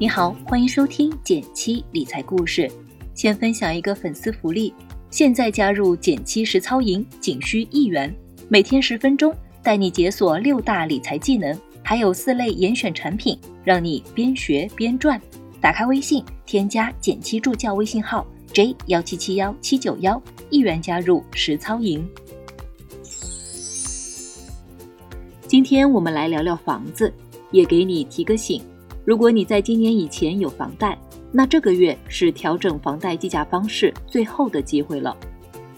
你好，欢迎收听减七理财故事。先分享一个粉丝福利，现在加入减七实操营仅需一元，每天十分钟，带你解锁六大理财技能，还有四类严选产品，让你边学边赚。打开微信，添加减七助教微信号 j 幺七七幺七九幺，一元加入实操营。今天我们来聊聊房子，也给你提个醒：如果你在今年以前有房贷，那这个月是调整房贷计价方式最后的机会了。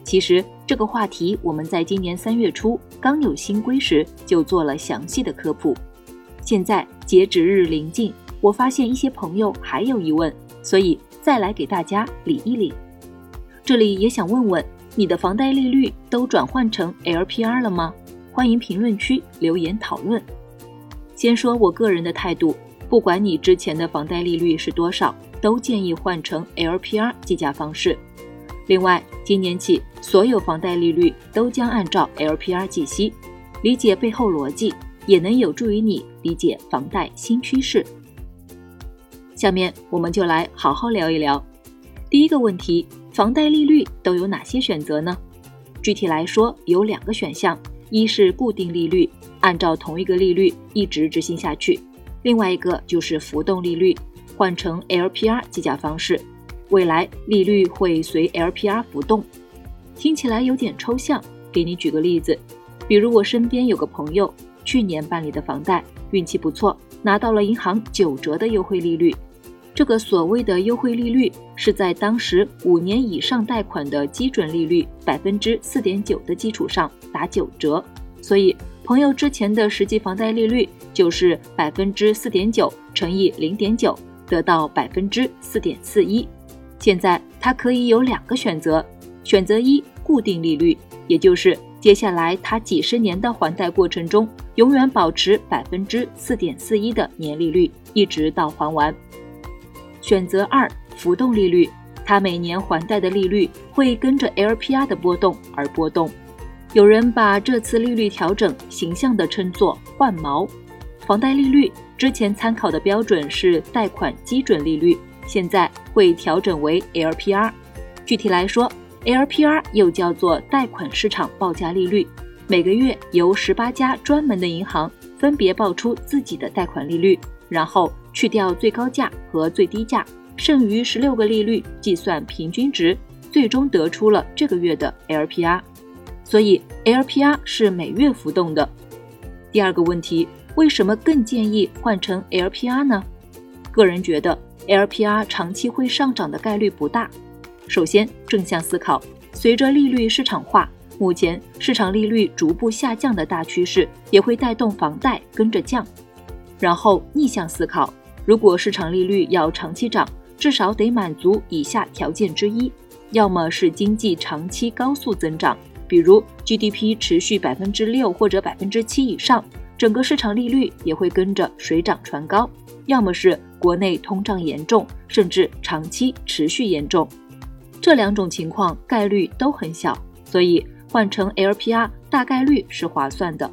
其实这个话题我们在今年三月初刚有新规时就做了详细的科普。现在截止日临近，我发现一些朋友还有疑问，所以再来给大家理一理。这里也想问问，你的房贷利率都转换成 LPR 了吗？欢迎评论区留言讨论。先说我个人的态度，不管你之前的房贷利率是多少，都建议换成 LPR 计价方式。另外，今年起所有房贷利率都将按照 LPR 计息，理解背后逻辑，也能有助于你理解房贷新趋势。下面我们就来好好聊一聊。第一个问题，房贷利率都有哪些选择呢？具体来说，有两个选项。一是固定利率，按照同一个利率一直执行下去；另外一个就是浮动利率，换成 LPR 计价方式，未来利率会随 LPR 浮动。听起来有点抽象，给你举个例子，比如我身边有个朋友，去年办理的房贷，运气不错，拿到了银行九折的优惠利率。这个所谓的优惠利率是在当时五年以上贷款的基准利率百分之四点九的基础上。打九折，所以朋友之前的实际房贷利率就是百分之四点九乘以零点九，得到百分之四点四一。现在他可以有两个选择：选择一，固定利率，也就是接下来他几十年的还贷过程中，永远保持百分之四点四一的年利率，一直到还完；选择二，浮动利率，他每年还贷的利率会跟着 LPR 的波动而波动。有人把这次利率调整形象地称作“换毛”。房贷利率之前参考的标准是贷款基准利率，现在会调整为 LPR。具体来说，LPR 又叫做贷款市场报价利率，每个月由十八家专门的银行分别报出自己的贷款利率，然后去掉最高价和最低价，剩余十六个利率计算平均值，最终得出了这个月的 LPR。所以 LPR 是每月浮动的。第二个问题，为什么更建议换成 LPR 呢？个人觉得 LPR 长期会上涨的概率不大。首先，正向思考，随着利率市场化，目前市场利率逐步下降的大趋势也会带动房贷跟着降。然后逆向思考，如果市场利率要长期涨，至少得满足以下条件之一：要么是经济长期高速增长。比如 GDP 持续百分之六或者百分之七以上，整个市场利率也会跟着水涨船高；要么是国内通胀严重，甚至长期持续严重。这两种情况概率都很小，所以换成 LPR 大概率是划算的。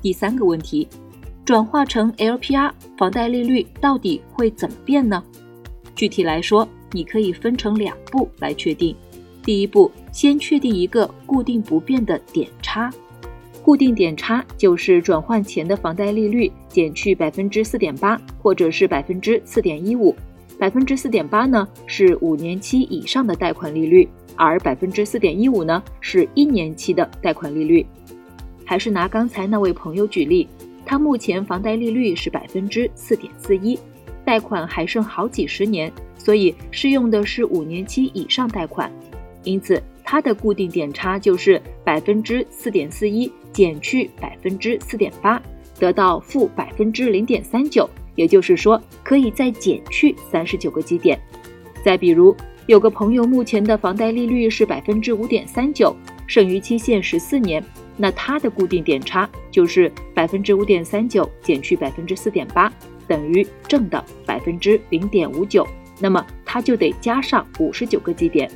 第三个问题，转化成 LPR 房贷利率到底会怎么变呢？具体来说，你可以分成两步来确定。第一步，先确定一个固定不变的点差。固定点差就是转换前的房贷利率减去百分之四点八，或者是百分之四点一五。百分之四点八呢是五年期以上的贷款利率，而百分之四点一五呢是一年期的贷款利率。还是拿刚才那位朋友举例，他目前房贷利率是百分之四点四一，贷款还剩好几十年，所以适用的是五年期以上贷款。因此，它的固定点差就是百分之四点四一减去百分之四点八，得到负百分之零点三九，也就是说，可以再减去三十九个基点。再比如，有个朋友目前的房贷利率是百分之五点三九，剩余期限十四年，那它的固定点差就是百分之五点三九减去百分之四点八，等于正的百分之零点五九，那么它就得加上五十九个基点。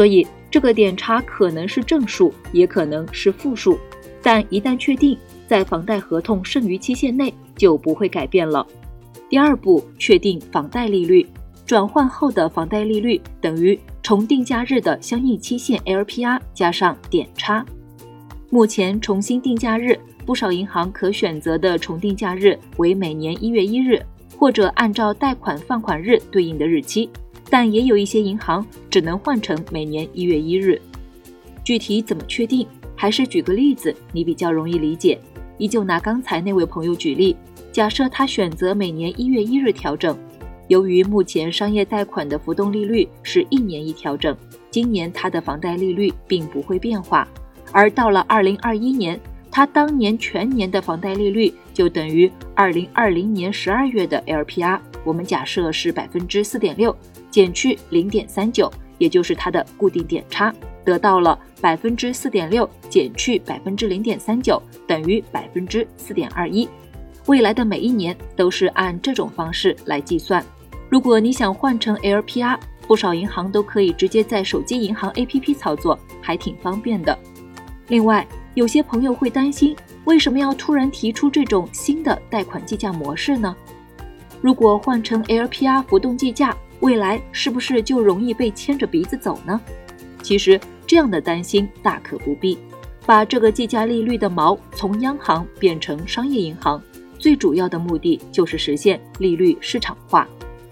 所以这个点差可能是正数，也可能是负数，但一旦确定，在房贷合同剩余期限内就不会改变了。第二步，确定房贷利率，转换后的房贷利率等于重定价日的相应期限 LPR 加上点差。目前重新定价日，不少银行可选择的重定价日为每年一月一日，或者按照贷款放款日对应的日期，但也有一些银行只能换成每年一月一日。具体怎么确定？还是举个例子，你比较容易理解。依旧拿刚才那位朋友举例，假设他选择每年一月一日调整，由于目前商业贷款的浮动利率是一年一调整，今年他的房贷利率并不会变化，而到了二零二一年，他当年全年的房贷利率就等于二零二零年十二月的 LPR，我们假设是百分之四点六，减去零点三九，也就是它的固定点差。得到了百分之四点六减去百分之零点三九等于百分之四点二一，未来的每一年都是按这种方式来计算。如果你想换成 LPR，不少银行都可以直接在手机银行 APP 操作，还挺方便的。另外，有些朋友会担心，为什么要突然提出这种新的贷款计价模式呢？如果换成 LPR 浮动计价，未来是不是就容易被牵着鼻子走呢？其实这样的担心大可不必，把这个计价利率的锚从央行变成商业银行，最主要的目的就是实现利率市场化。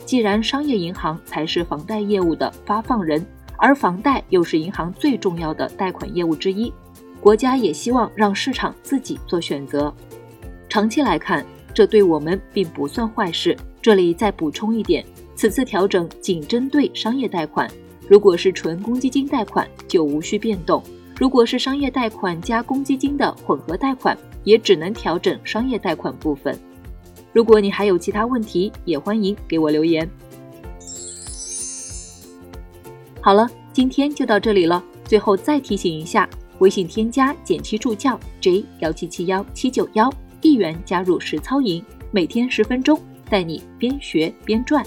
既然商业银行才是房贷业务的发放人，而房贷又是银行最重要的贷款业务之一，国家也希望让市场自己做选择。长期来看，这对我们并不算坏事。这里再补充一点，此次调整仅针对商业贷款。如果是纯公积金贷款，就无需变动；如果是商业贷款加公积金的混合贷款，也只能调整商业贷款部分。如果你还有其他问题，也欢迎给我留言。好了，今天就到这里了。最后再提醒一下，微信添加减七助教 J 幺七七幺七九幺，一元加入实操营，每天十分钟，带你边学边赚。